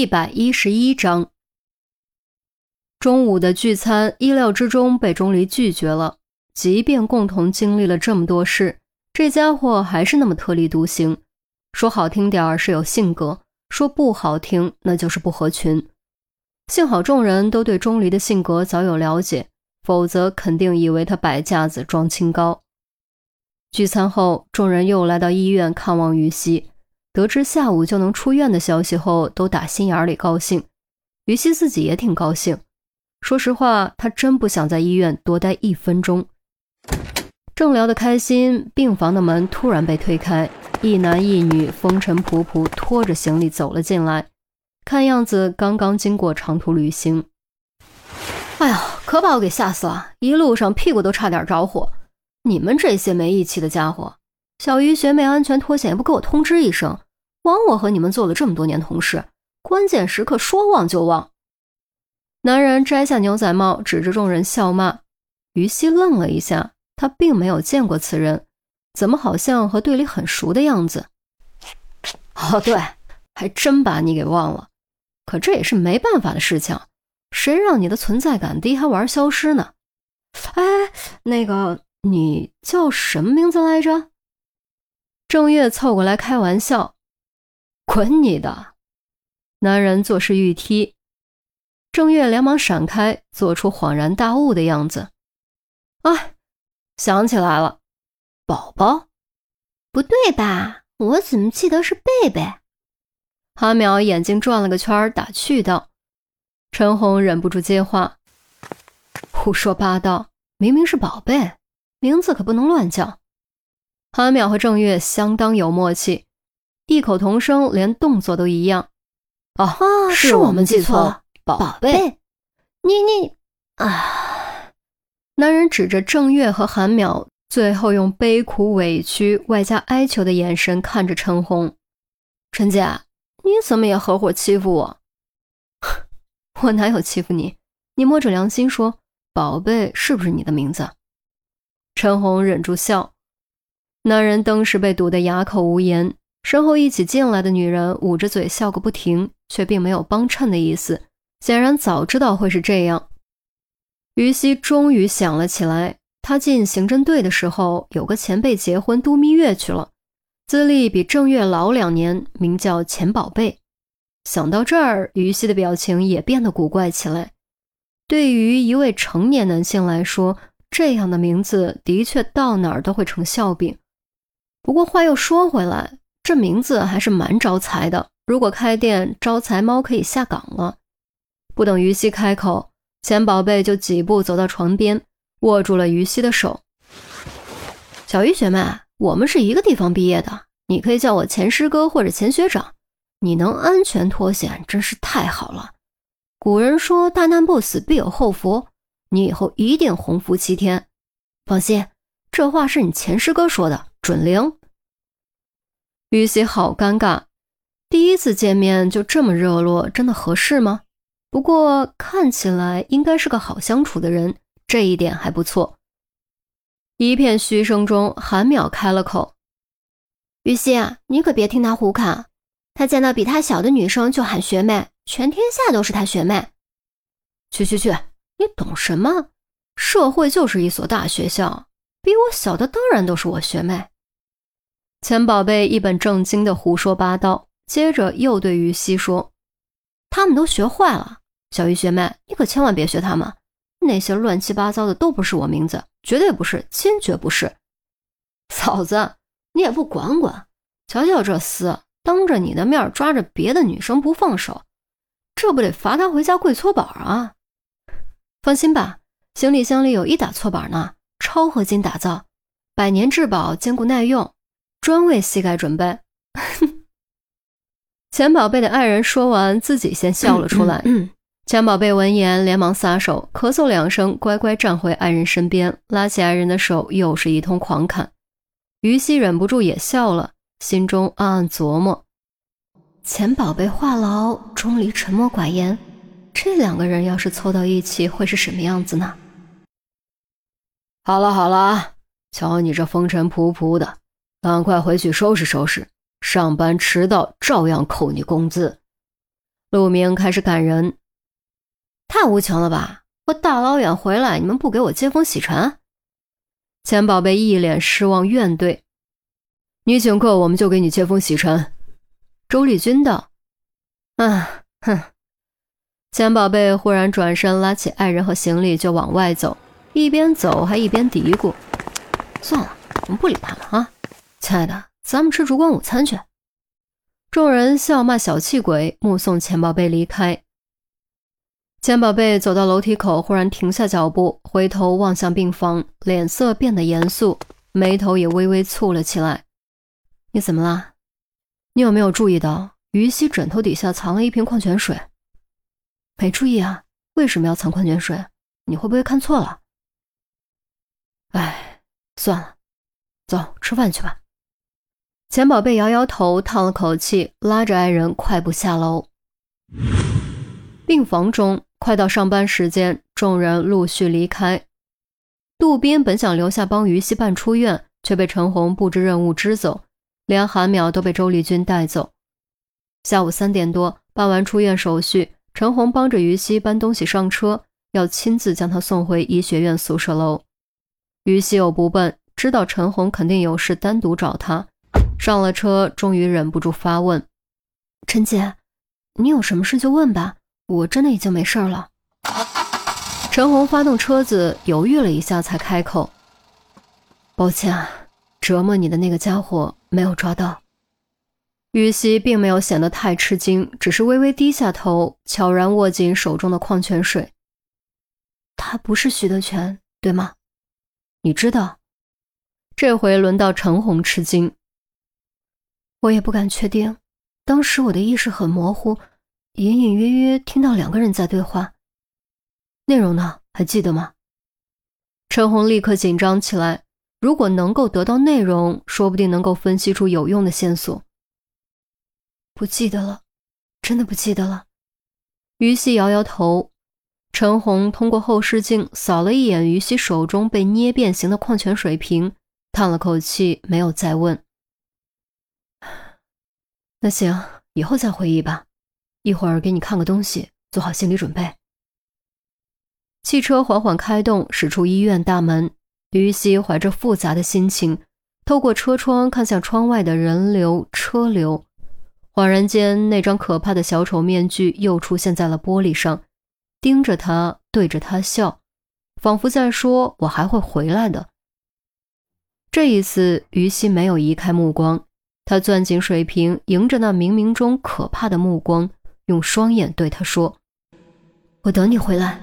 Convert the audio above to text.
一百一十一章，中午的聚餐意料之中被钟离拒绝了。即便共同经历了这么多事，这家伙还是那么特立独行。说好听点儿是有性格，说不好听那就是不合群。幸好众人都对钟离的性格早有了解，否则肯定以为他摆架子装清高。聚餐后，众人又来到医院看望于西。得知下午就能出院的消息后，都打心眼里高兴。于西自己也挺高兴。说实话，他真不想在医院多待一分钟。正聊得开心，病房的门突然被推开，一男一女风尘仆仆拖着行李走了进来，看样子刚刚经过长途旅行。哎呀，可把我给吓死了！一路上屁股都差点着火。你们这些没义气的家伙！小鱼学妹安全脱险也不给我通知一声，枉我和你们做了这么多年同事，关键时刻说忘就忘。男人摘下牛仔帽，指着众人笑骂。于西愣了一下，他并没有见过此人，怎么好像和队里很熟的样子？哦，对，还真把你给忘了。可这也是没办法的事情，谁让你的存在感低还玩消失呢？哎，那个，你叫什么名字来着？郑月凑过来开玩笑：“滚你的！”男人作势欲踢，郑月连忙闪开，做出恍然大悟的样子。哎，想起来了，宝宝，不对吧？我怎么记得是贝贝？阿淼眼睛转了个圈，打趣道。陈红忍不住接话：“胡说八道，明明是宝贝，名字可不能乱叫。”韩淼和郑月相当有默契，异口同声，连动作都一样。哦，是我们记错了，宝贝，你你啊！男人指着郑月和韩淼，最后用悲苦、委屈外加哀求的眼神看着陈红。陈姐，你怎么也合伙欺负我？我哪有欺负你？你摸着良心说，宝贝是不是你的名字？陈红忍住笑。男人当时被堵得哑口无言，身后一起进来的女人捂着嘴笑个不停，却并没有帮衬的意思，显然早知道会是这样。于西终于想了起来，他进刑侦队的时候，有个前辈结婚度蜜月去了，资历比郑月老两年，名叫钱宝贝。想到这儿，于西的表情也变得古怪起来。对于一位成年男性来说，这样的名字的确到哪儿都会成笑柄。不过话又说回来，这名字还是蛮招财的。如果开店，招财猫可以下岗了。不等于西开口，钱宝贝就几步走到床边，握住了于西的手。小鱼学妹，我们是一个地方毕业的，你可以叫我钱师哥或者钱学长。你能安全脱险，真是太好了。古人说大难不死必有后福，你以后一定鸿福齐天。放心，这话是你钱师哥说的。准灵，于西好尴尬，第一次见面就这么热络，真的合适吗？不过看起来应该是个好相处的人，这一点还不错。一片嘘声中，韩淼开了口：“于西啊，你可别听他胡侃，他见到比他小的女生就喊学妹，全天下都是他学妹。去去去，你懂什么？社会就是一所大学校。”比我小的当然都是我学妹。钱宝贝一本正经的胡说八道，接着又对于西说：“他们都学坏了，小鱼学妹，你可千万别学他们，那些乱七八糟的都不是我名字，绝对不是，坚决不是。嫂子，你也不管管，瞧瞧这厮，当着你的面抓着别的女生不放手，这不得罚他回家跪搓板啊？放心吧，行李箱里有一打搓板呢。”超合金打造，百年质保，坚固耐用，专为膝盖准备。钱宝贝的爱人说完，自己先笑了出来。钱宝贝闻言，连忙撒手，咳嗽两声，乖乖站回爱人身边，拉起爱人的手，又是一通狂砍。于西忍不住也笑了，心中暗暗琢磨：钱宝贝话痨，钟离沉默寡言，这两个人要是凑到一起，会是什么样子呢？好了好了，瞧你这风尘仆仆的，赶快回去收拾收拾。上班迟到照样扣你工资。陆明开始赶人，太无情了吧！我大老远回来，你们不给我接风洗尘？钱宝贝一脸失望怨怼：“你请客，我们就给你接风洗尘。”周丽君道：“啊，哼。”钱宝贝忽然转身，拉起爱人和行李就往外走，一边走还一边嘀咕：“算了，我们不理他了啊，亲爱的，咱们吃烛光午餐去。”众人笑骂小气鬼，目送钱宝贝离开。钱宝贝走到楼梯口，忽然停下脚步，回头望向病房，脸色变得严肃，眉头也微微蹙了起来。“你怎么了？你有没有注意到于西枕头底下藏了一瓶矿泉水？”没注意啊，为什么要藏矿泉水？你会不会看错了？哎，算了，走，吃饭去吧。钱宝贝摇摇头，叹了口气，拉着爱人快步下楼。病房中，快到上班时间，众人陆续离开。杜斌本想留下帮于西办出院，却被陈红布置任务支走，连韩淼都被周丽君带走。下午三点多，办完出院手续。陈红帮着于西搬东西上车，要亲自将他送回医学院宿舍楼。于西又不笨，知道陈红肯定有事，单独找他。上了车，终于忍不住发问：“陈姐，你有什么事就问吧，我真的已经没事了。”陈红发动车子，犹豫了一下，才开口：“抱歉，折磨你的那个家伙没有抓到。”于西并没有显得太吃惊，只是微微低下头，悄然握紧手中的矿泉水。他不是徐德全，对吗？你知道？这回轮到陈红吃惊。我也不敢确定，当时我的意识很模糊，隐隐约约听到两个人在对话。内容呢？还记得吗？陈红立刻紧张起来。如果能够得到内容，说不定能够分析出有用的线索。不记得了，真的不记得了。于西摇摇头。陈红通过后视镜扫了一眼于西手中被捏变形的矿泉水瓶，叹了口气，没有再问。那行，以后再回忆吧。一会儿给你看个东西，做好心理准备。汽车缓缓开动，驶出医院大门。于西怀着复杂的心情，透过车窗看向窗外的人流车流。恍然间，那张可怕的小丑面具又出现在了玻璃上，盯着他，对着他笑，仿佛在说：“我还会回来的。”这一次，于西没有移开目光，他攥紧水瓶，迎着那冥冥中可怕的目光，用双眼对他说：“我等你回来。”